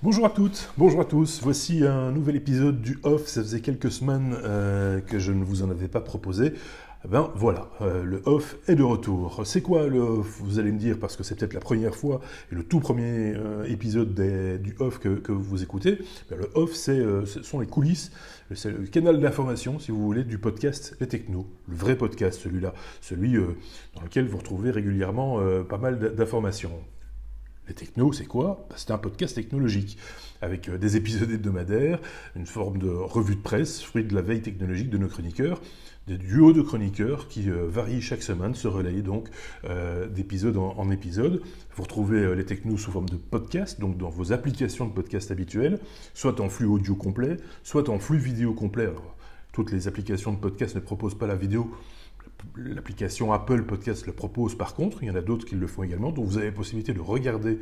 Bonjour à toutes, bonjour à tous. Voici un nouvel épisode du Off. Ça faisait quelques semaines euh, que je ne vous en avais pas proposé. Eh ben voilà, euh, le off est de retour. C'est quoi le off Vous allez me dire, parce que c'est peut-être la première fois et le tout premier euh, épisode du off que, vous écoutez. Ben, le off, ce sont les coulisses, c'est le canal d'information, si vous voulez, du podcast Les Technos. Le vrai podcast, celui-là. Celui dans lequel vous retrouvez régulièrement pas mal d'informations. Les technos, c'est quoi? Bah, C'est un podcast technologique, avec euh, des épisodes hebdomadaires, une forme de revue de presse, fruit de la veille technologique de nos chroniqueurs, des duos de chroniqueurs qui euh, varient chaque semaine, se relayent donc euh, d'épisode en, épisode. Vous retrouvez les technos sous forme de podcast, donc dans vos applications de podcast habituelles, soit en flux audio complet, soit en flux vidéo complet. toutes les applications de podcast ne proposent pas la vidéo, L'application Apple Podcast le propose par contre, il y en a d'autres qui le font également, donc vous avez la possibilité de regarder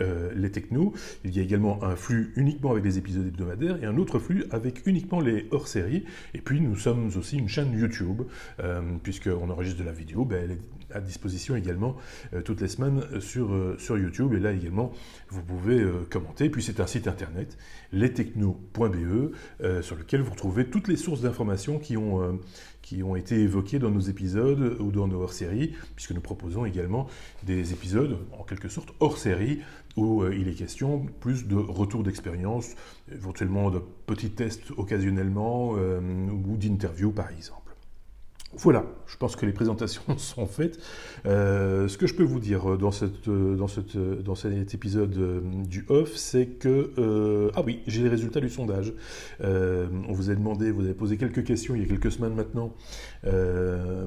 euh, les technos. Il y a également un flux uniquement avec les épisodes hebdomadaires et un autre flux avec uniquement les hors-séries. Et puis nous sommes aussi une chaîne YouTube, euh, puisqu'on enregistre de la vidéo, ben, elle est à disposition également euh, toutes les semaines sur, sur YouTube. Et là également, vous pouvez commenter. Et puis c'est un site internet, lestechno.be, sur lequel vous retrouvez toutes les sources d'informations qui ont qui ont été évoqués dans nos épisodes ou dans nos hors-séries, puisque nous proposons également des épisodes, en quelque sorte, hors-série, où euh, il est question plus de retour d'expérience, éventuellement de petits tests occasionnellement, euh, ou d'interviews par exemple. Voilà, je pense que les présentations sont faites. Euh, ce que je peux vous dire dans, cette, dans, cette, dans cet épisode euh, du off, c'est que... Euh, ah oui, j'ai les résultats du sondage. on vous a demandé, vous avez posé quelques questions il y a quelques semaines maintenant,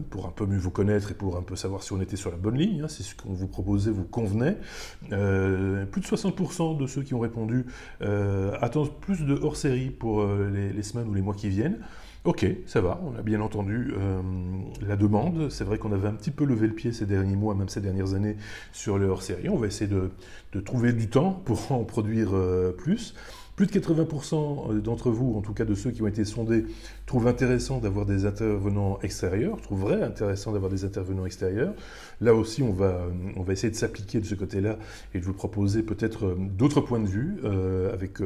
pour un peu mieux vous connaître et pour un peu savoir si on était sur la bonne ligne, hein, si ce qu'on vous proposait vous convenait. plus de 60% de ceux qui ont répondu attendent plus de hors-série pour les, les semaines ou les mois qui viennent. Ok, ça va, on a bien entendu euh, la demande. C'est vrai qu'on avait un petit peu levé le pied ces derniers mois, même ces dernières années, sur le hors-série. On va essayer de, trouver du temps pour en produire euh, plus. Plus de 80% euh, d'entre vous, en tout cas de ceux qui ont été sondés, trouvent intéressant d'avoir des intervenants extérieurs, trouveraient intéressant d'avoir des intervenants extérieurs. Là aussi, on va, euh, on va essayer de s'appliquer de ce côté-là et de vous proposer peut-être euh, d'autres points de vue avec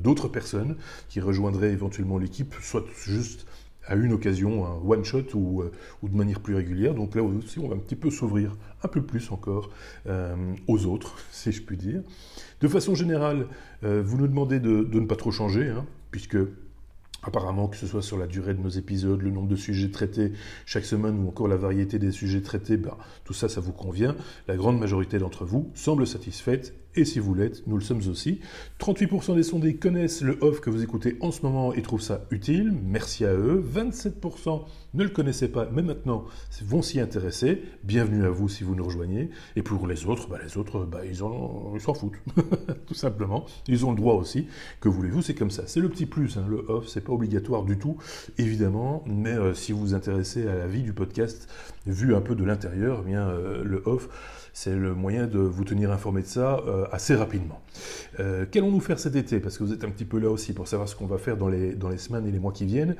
d'autres personnes qui rejoindraient éventuellement l'équipe, soit juste à une occasion, un one shot ou, ou, de manière plus régulière. Donc là aussi, on va un petit peu s'ouvrir un peu plus encore aux autres, si je puis dire. De façon générale, euh, vous nous demandez de, ne pas trop changer, hein, puisque Apparemment, que ce soit sur la durée de nos épisodes, le nombre de sujets traités chaque semaine ou encore la variété des sujets traités, ben, tout ça, ça vous convient. La grande majorité d'entre vous semble satisfaite et si vous l'êtes, nous le sommes aussi. 38% des sondés connaissent le off que vous écoutez en ce moment et trouvent ça utile. Merci à eux. 27% ne le connaissaient pas, mais maintenant vont s'y intéresser. Bienvenue à vous si vous nous rejoignez. Et pour les autres, bah, les autres, bah, ils s'en foutent, tout simplement. Ils ont le droit aussi. Que voulez-vous C'est comme ça. C'est le petit plus. Hein. Le off, c'est pas obligatoire du tout, évidemment. Mais euh, si vous vous intéressez à la vie du podcast, vu un peu de l'intérieur, eh bien euh, le off c'est le moyen de vous tenir informé de ça euh, assez rapidement. Euh, qu'allons-nous faire cet été? Parce que vous êtes un petit peu là aussi pour savoir ce qu'on va faire dans les, dans les semaines et les mois qui viennent.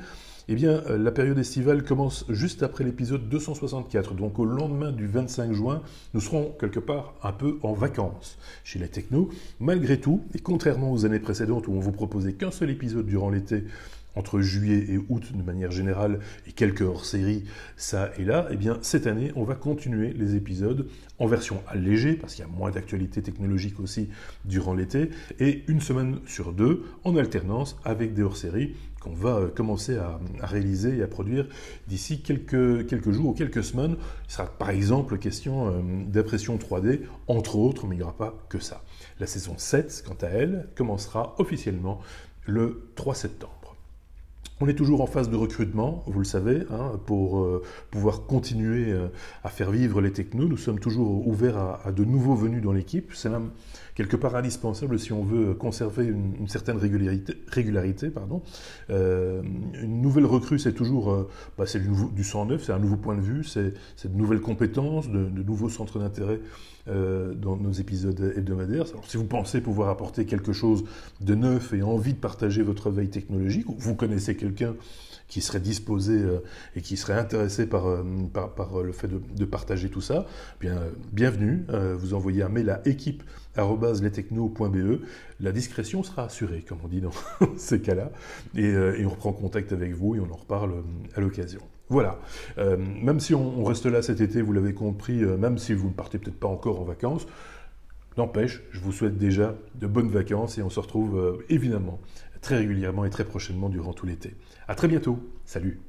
Eh bien, euh, la période estivale commence juste après l'épisode 264. Donc, au lendemain du 25 juin, nous serons quelque part un peu en vacances chez les technos. Malgré tout, et contrairement aux années précédentes où on vous proposait qu'un seul épisode durant l'été, entre juillet et août de manière générale et quelques hors-séries ça et là, eh bien cette année on va continuer les épisodes en version allégée parce qu'il y a moins d'actualité technologique aussi durant l'été et une semaine sur deux en alternance avec des hors-séries qu'on va euh, commencer à, réaliser et à produire d'ici quelques, jours ou quelques semaines. Il sera par exemple question euh, d'impression 3D, entre autres, mais il n'y aura pas que ça. La saison 7, quant à elle, commencera officiellement le 3 septembre. On est toujours en phase de recrutement, vous le savez, hein, pour euh, pouvoir continuer euh, à faire vivre les technos. Nous sommes toujours ouverts à, de nouveaux venus dans l'équipe. C'est quelque part indispensable si on veut conserver une, certaine régularité. Euh, une nouvelle recrue, c'est toujours bah, c'est du, du, 109, c'est un nouveau point de vue, c'est de nouvelles compétences, de, nouveaux centres d'intérêt dans nos épisodes hebdomadaires. Si vous pensez pouvoir apporter quelque chose de neuf et envie de partager votre veille technologique, ou vous connaissez quelqu'un qui serait disposé euh, et qui serait intéressé par, euh, par, le fait de, partager tout ça, eh bien, bienvenue. vous envoyez un mail à équipe.lestechno.be. La discrétion sera assurée, comme on dit dans ces cas-là. Et, on reprend contact avec vous et on en reparle à l'occasion. Voilà. même si on, reste là cet été, vous l'avez compris, même si vous ne partez peut-être pas encore en vacances, N'empêche, je vous souhaite déjà de bonnes vacances et on se retrouve évidemment très régulièrement et très prochainement durant tout l'été. À très bientôt. Salut.